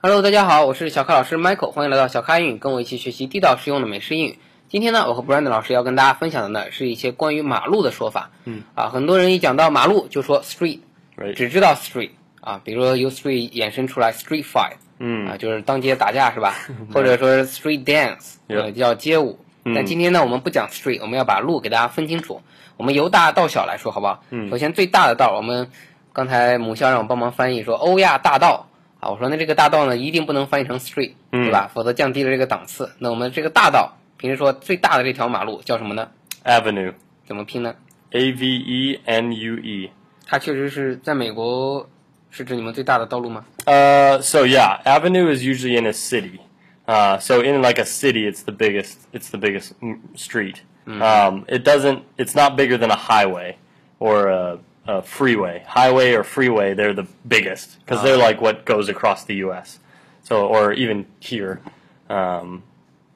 Hello，大家好，我是小咖老师 Michael，欢迎来到小咖英语，跟我一起学习地道实用的美式英语。今天呢，我和 Brandon 老师要跟大家分享的呢是一些关于马路的说法。嗯，啊，很多人一讲到马路就说 street，Right. 只知道 street 啊，比如说由 street 衍生出来 street fight，嗯啊，就是当街打架是吧？或者说 street dance，Yeah 呃，叫街舞。但今天呢，我们不讲 street，我们要把路给大家分清楚。我们由大到小来说，好不好？嗯首先最大的道，我们刚才母校让我帮忙翻译说欧亚大道啊，我说那这个大道呢一定不能翻译成 street，对吧？否则降低了这个档次。那我们这个大道，平时说最大的这条马路叫什么呢？Avenue. 怎么拼呢？A V E N U E. 它确实是在美国是指你们最大的道路吗？Uh, so yeah, avenue is usually in a city. Uh, so in like a city, it's the biggest. It's the biggest mm, street. Um, it doesn't. It's not bigger than a highway or a, a freeway. Highway or freeway, they're the biggest because they're like what goes across the U.S. So or even here. Um,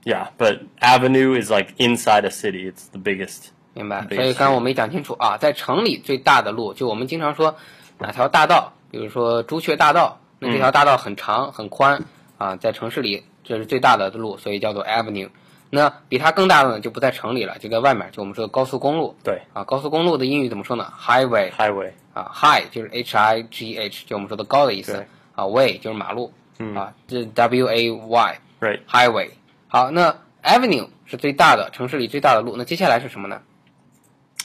yeah, but avenue is like inside a city. It's the biggest. 明白。对所以刚刚我没讲清楚啊，在城里最大的路，就我们经常说哪条大道，比如说朱雀大道，那这条大道很长很宽啊，在城市里这是最大的路，所以叫做 avenue。 那比它更大的呢，就不在城里了，就在外面，就我们说的高速公路。对啊，高速公路的英语怎么说呢？highway Highway. 啊，high 就是 h i g h，就我们说的高的意思对啊，way 就是马路啊，这 w a y Right. highway。好，那 avenue 是最大的城市里最大的路，那接下来是什么呢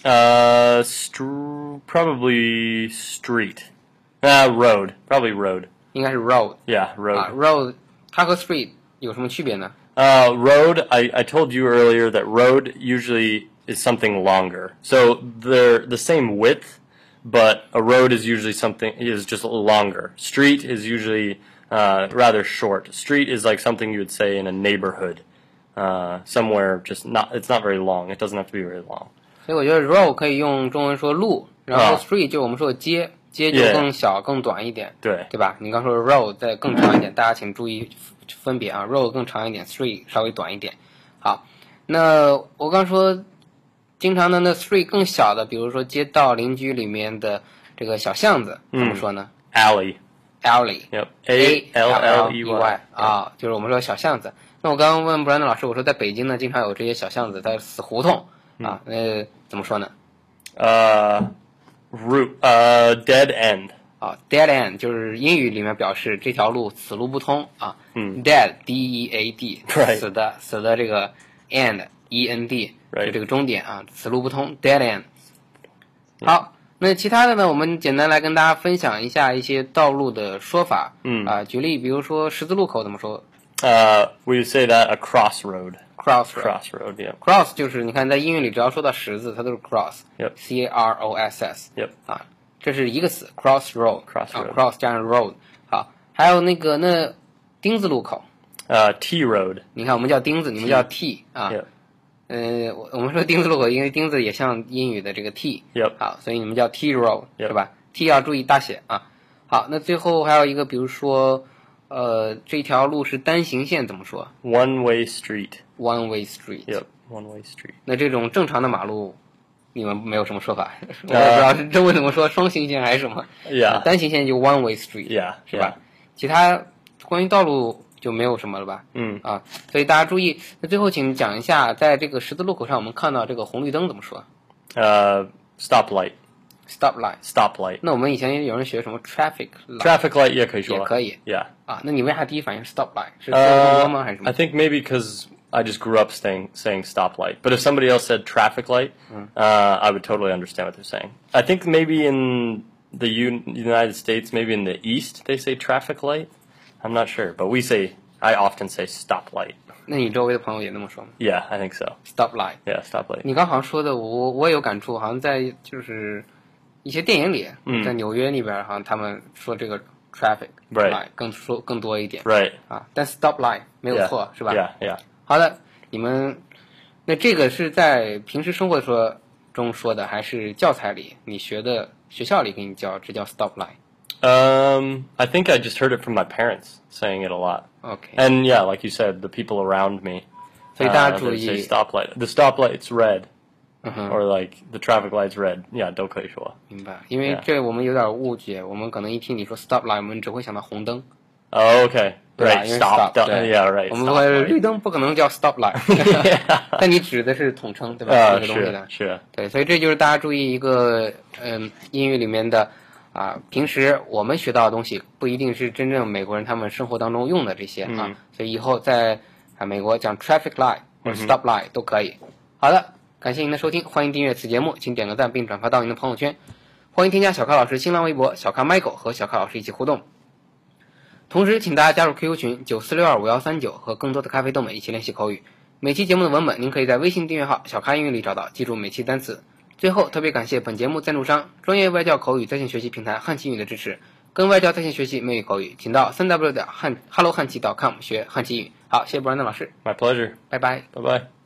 ？Uh, str- probably street. Uh, road. Probably road. 应该是 road Yeah, road. 啊，road 它和 street 有什么区别呢？Uh, road. I, I told you earlier that road usually is something longer. So they're the same width, but a road is usually something is just a little longer. Street is usually uh, rather short. Street is like something you would say in a neighborhood, uh, somewhere just not. It's not very long. It doesn't have to be very long. 所以我觉得 road 可以用中文说路，然后啊 street 就我们说的街， 街就更小更短一点，对对吧？你刚说 road 再更长一点，大家请注意分别啊，road 更长一点，street 稍微短一点。好，那我刚说经常的那 street 更小的，比如说街道邻居里面的这个小巷子，怎么说呢 Alley.？alley。Yep. A A L L E Y. 啊，就是我们说小巷子。那我刚刚问布兰德老师，我说在北京呢，经常有这些小巷子，在死胡同啊，那，怎么说呢？Uh, roop 呃，dead end 啊，dead end 就是英语里面表示这条路此路不通啊。嗯，dead d e a d 死的死的这个 end e n d 就这个终点啊，此路不通 dead end。好，那其他的呢，我们简单来跟大家分享一下一些道路的说法。嗯啊，举例，比如说十字路口怎么说？呃，we say that a cross road。cross cross road cross 就是你看在英语里只要说到十字它都是 cross cross cross cross road 啊这是一个词 cross road cross 加上 road 好还有那个那丁字路口呃 troad 你看我们叫丁字你们叫 t 啊呃我们说丁字路口因为丁字也像英语的这个 t 好所以你们叫 troad 是吧？T 要注意大写啊。好那最后还有一个比如说呃，这条路是单行线，怎么说 One way street.？one way street。Yep. One way street. 那这种正常的马路，你们没有什么说法？我也不知道是这为什么说双行线还是什么。Yeah. 单行线就 one way street，Yeah. 是吧？其他关于道路就没有什么了吧？嗯啊，所以大家注意。那最后请讲一下，在这个十字路口上，我们看到这个红绿灯怎么说 Uh, stoplight. ？stop light。 Stoplight. 那我们以前有人学什么 traffic light Traffic light. Yeah, 可以说。也可以 Yeah. 啊？那你为啥第一反应是 stop light？是说更多吗？还是什 I 么？ think maybe because I just grew up saying saying stoplight. But if somebody else said traffic light, uh, I would totally understand what they're saying. I think maybe in the Un- United States, maybe in the East, they say traffic light. I'm not sure, but we say I often say stoplight. 那你周围的朋友也那么说吗 Yeah, I think so. ？stop light。 Yeah, stoplight. 你刚好像说的，我我也有感触，好像在就是 一些电影里，嗯在纽约那边，好像他们说这个 traffic Right light 更说更多一点 Right. 啊，但 stop light 没有 Yeah. 错，是吧？ Yeah, yeah. 好的，你们那这个是在平时生活说中说的，还是教材里你学的学校里给你教，这叫 stop light？ Um, I think I just heard it from my parents saying it a lot. OK， And yeah, like you said, the people around me. 所以大 uh, 家注 they say 意， stoplight. The stoplight's red, ，or like the traffic light's red. Yeah, 都可以说。明白，因为这我们有点误解，我们可能一听你说 stop light，我们只会想到红灯 Oh, okay. 对因为 stop, 对 yeah, right, 我们 stop 说绿灯不可能叫 stop light，但你指的是统称，对吧？啊，这个东西的。是是，对，所以这就是大家注意一个，嗯，英语里面的啊，平时我们学到的东西不一定是真正美国人他们生活当中用的这些啊，嗯所以以后在啊美国讲 traffic light 或者嗯哼 stop light 都可以。好的，感谢您的收听，欢迎订阅此节目，请点个赞并转发到您的朋友圈，欢迎添加小咖老师新浪微博小咖 Michael 和小咖老师一起互动。同时，请大家加入 QQ 群九四六二五幺三九，和更多的咖啡豆们一起练习口语。每期节目的文本，您可以在微信订阅号“小咖英语”里找到，记住每期单词。最后，特别感谢本节目赞助商专业外教口语在线学习平台汉奇语的支持。跟外教在线学习美语口语，请到三 w 点汉 hello 汉奇 .com 学汉奇语。好，谢谢布兰登老师，My pleasure. 拜拜。Bye bye.